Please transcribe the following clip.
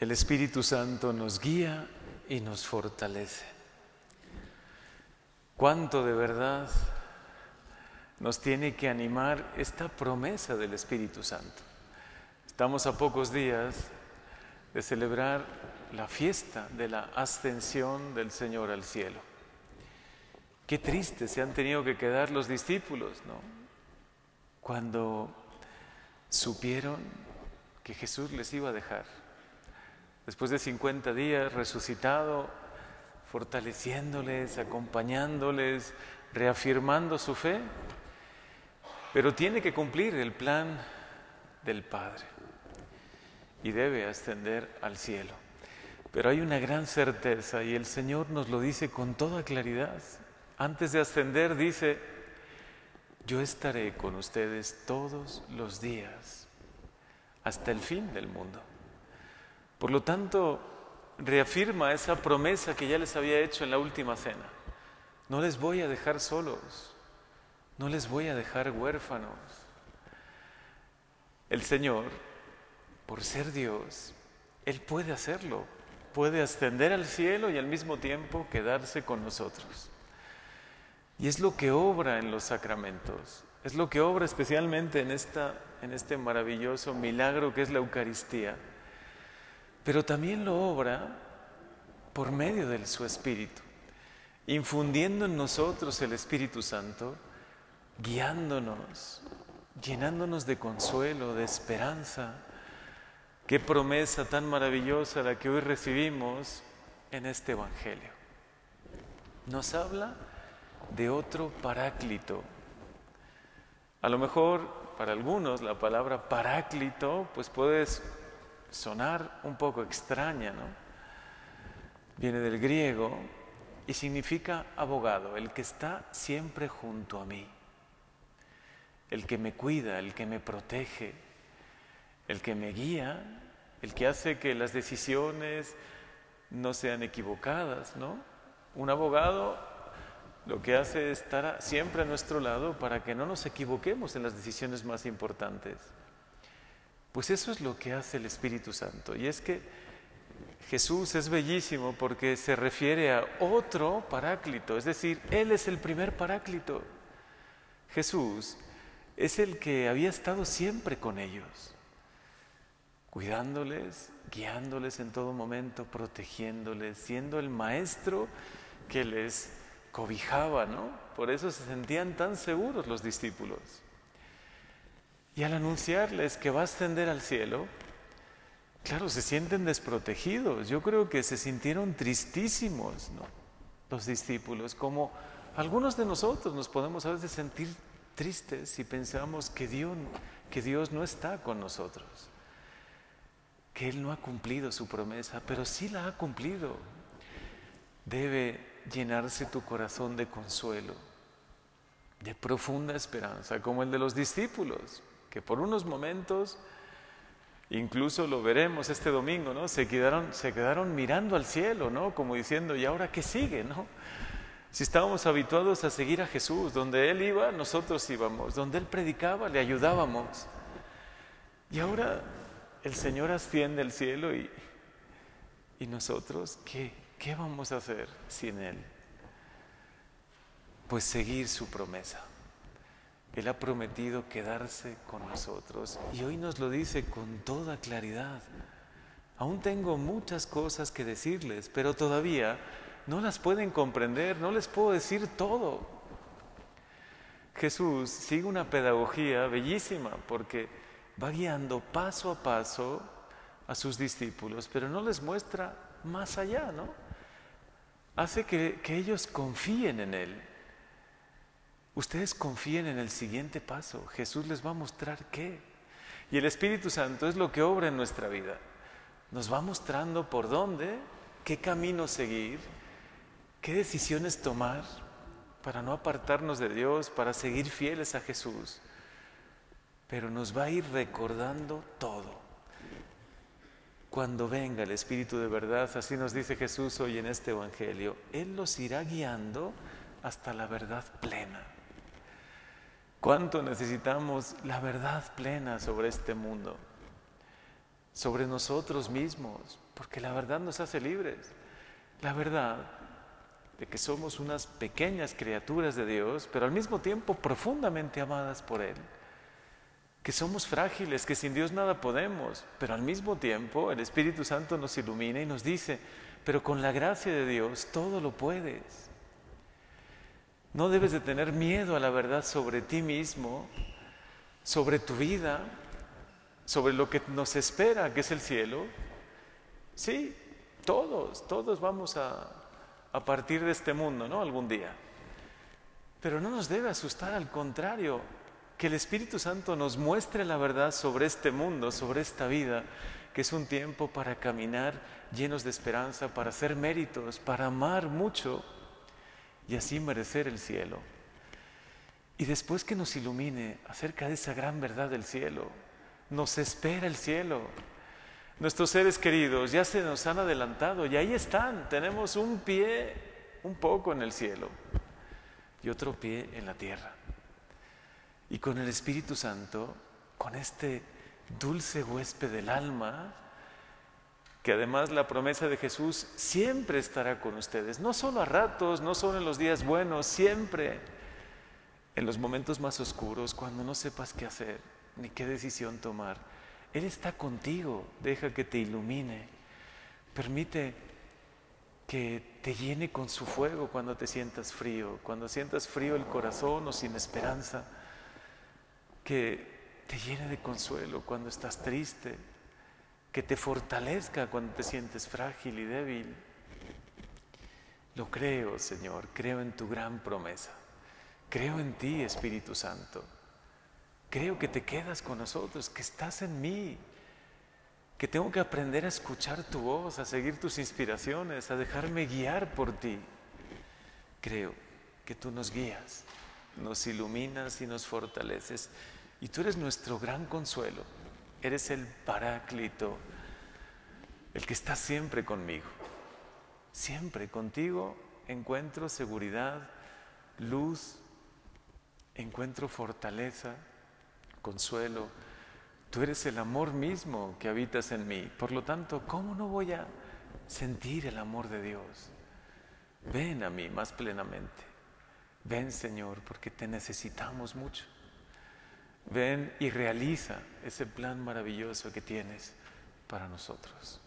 el Espíritu Santo nos guía y nos fortalece. ¿Cuánto de verdad nos tiene que animar esta promesa del Espíritu Santo? Estamos a pocos días de celebrar la fiesta de la ascensión del Señor al cielo. Qué triste se han tenido que quedar los discípulos, ¿no? Cuando supieron que Jesús les iba a dejar. Después de 50 días resucitado, fortaleciéndoles, acompañándoles, reafirmando su fe, pero tiene que cumplir el plan del Padre y debe ascender al cielo. Pero hay una gran certeza y el Señor nos lo dice con toda claridad. Antes de ascender dice, yo estaré con ustedes todos los días hasta el fin del mundo. Por lo tanto, reafirma esa promesa que ya les había hecho en la última cena. No les voy a dejar solos, no les voy a dejar huérfanos. El Señor, por ser Dios, Él puede hacerlo, puede ascender al cielo y al mismo tiempo quedarse con nosotros. Y es lo que obra en los sacramentos, es lo que obra especialmente en, esta, en este maravilloso milagro que es la Eucaristía pero también lo obra por medio de su Espíritu, infundiendo en nosotros el Espíritu Santo, guiándonos, llenándonos de consuelo, de esperanza. Qué promesa tan maravillosa la que hoy recibimos en este Evangelio. Nos habla de otro paráclito. A lo mejor para algunos la palabra paráclito pues puedes sonar un poco extraña, ¿no? Viene del griego y significa abogado, el que está siempre junto a mí, el que me cuida, el que me protege, el que me guía, el que hace que las decisiones no sean equivocadas, ¿no? Un abogado lo que hace es estar siempre a nuestro lado para que no nos equivoquemos en las decisiones más importantes. Pues eso es lo que hace el Espíritu Santo. Y es que Jesús es bellísimo porque se refiere a otro paráclito, es decir, Él es el primer paráclito. Jesús es el que había estado siempre con ellos, cuidándoles, guiándoles en todo momento, protegiéndoles, siendo el maestro que les cobijaba, ¿no? Por eso se sentían tan seguros los discípulos. Y al anunciarles que va a ascender al cielo, claro, se sienten desprotegidos. Yo creo que se sintieron tristísimos, ¿no? Los discípulos, como algunos de nosotros nos podemos a veces sentir tristes si pensamos que Dios, que Dios no está con nosotros, que Él no ha cumplido su promesa, pero sí la ha cumplido. Debe llenarse tu corazón de consuelo, de profunda esperanza, como el de los discípulos que por unos momentos, incluso lo veremos este domingo, ¿no? Se quedaron, mirando al cielo, ¿no? Como diciendo, ¿y ahora qué sigue, no? Si estábamos habituados a seguir a Jesús, donde Él iba, nosotros íbamos, donde Él predicaba, le ayudábamos. Y ahora el Señor asciende al cielo y, y nosotros, ¿qué? ¿Qué vamos a hacer sin Él? Pues seguir su promesa. Él ha prometido quedarse con nosotros y hoy nos lo dice con toda claridad. Aún tengo muchas cosas que decirles, pero todavía no las pueden comprender, no les puedo decir todo. Jesús sigue una pedagogía bellísima porque va guiando paso a paso a sus discípulos, pero no les muestra más allá, ¿no? Hace que, que ellos confíen en Él. Ustedes confíen en el siguiente paso. Jesús les va a mostrar qué. Y el Espíritu Santo es lo que obra en nuestra vida. Nos va mostrando por dónde, qué camino seguir, qué decisiones tomar para no apartarnos de Dios, para seguir fieles a Jesús. Pero nos va a ir recordando todo. Cuando venga el Espíritu de verdad, así nos dice Jesús hoy en este Evangelio, Él los irá guiando hasta la verdad plena. ¿Cuánto necesitamos la verdad plena sobre este mundo? sobre nosotros mismos, porque la verdad nos hace libres. La verdad de que somos unas pequeñas criaturas de Dios, pero al mismo tiempo profundamente amadas por Él. Que somos frágiles, que sin Dios nada podemos, pero al mismo tiempo el Espíritu Santo nos ilumina y nos dice, pero con la gracia de Dios todo lo puedes. No debes de tener miedo a la verdad sobre ti mismo, sobre tu vida, sobre lo que nos espera, que es el cielo. Sí, todos, todos vamos a, a partir de este mundo, ¿no? Algún día. Pero no nos debe asustar, al contrario, que el Espíritu Santo nos muestre la verdad sobre este mundo, sobre esta vida, que es un tiempo para caminar llenos de esperanza, para hacer méritos, para amar mucho y así merecer el cielo. Y después que nos ilumine acerca de esa gran verdad del cielo, nos espera el cielo. Nuestros seres queridos ya se nos han adelantado y ahí están. Tenemos un pie un poco en el cielo y otro pie en la tierra. Y con el Espíritu Santo, con este dulce huésped del alma, que además la promesa de Jesús siempre estará con ustedes, no solo a ratos, no solo en los días buenos, siempre en los momentos más oscuros, cuando no sepas qué hacer ni qué decisión tomar. Él está contigo, deja que te ilumine, permite que te llene con su fuego cuando te sientas frío, cuando sientas frío el corazón o sin esperanza, que te llene de consuelo cuando estás triste, que te fortalezca cuando te sientes frágil y débil. Lo creo, Señor, creo en tu gran promesa. Creo en ti, Espíritu Santo. Creo que te quedas con nosotros, que estás en mí, que tengo que aprender a escuchar tu voz, a seguir tus inspiraciones, a dejarme guiar por ti. Creo que tú nos guías, nos iluminas y nos fortaleces. Y tú eres nuestro gran consuelo, eres el paráclito, el que está siempre conmigo. Siempre contigo encuentro seguridad, luz, encuentro fortaleza, consuelo. Tú eres el amor mismo que habitas en mí. Por lo tanto, ¿cómo no voy a sentir el amor de Dios? Ven a mí más plenamente. Ven, Señor, porque te necesitamos mucho. Ven y realiza ese plan maravilloso que tienes para nosotros.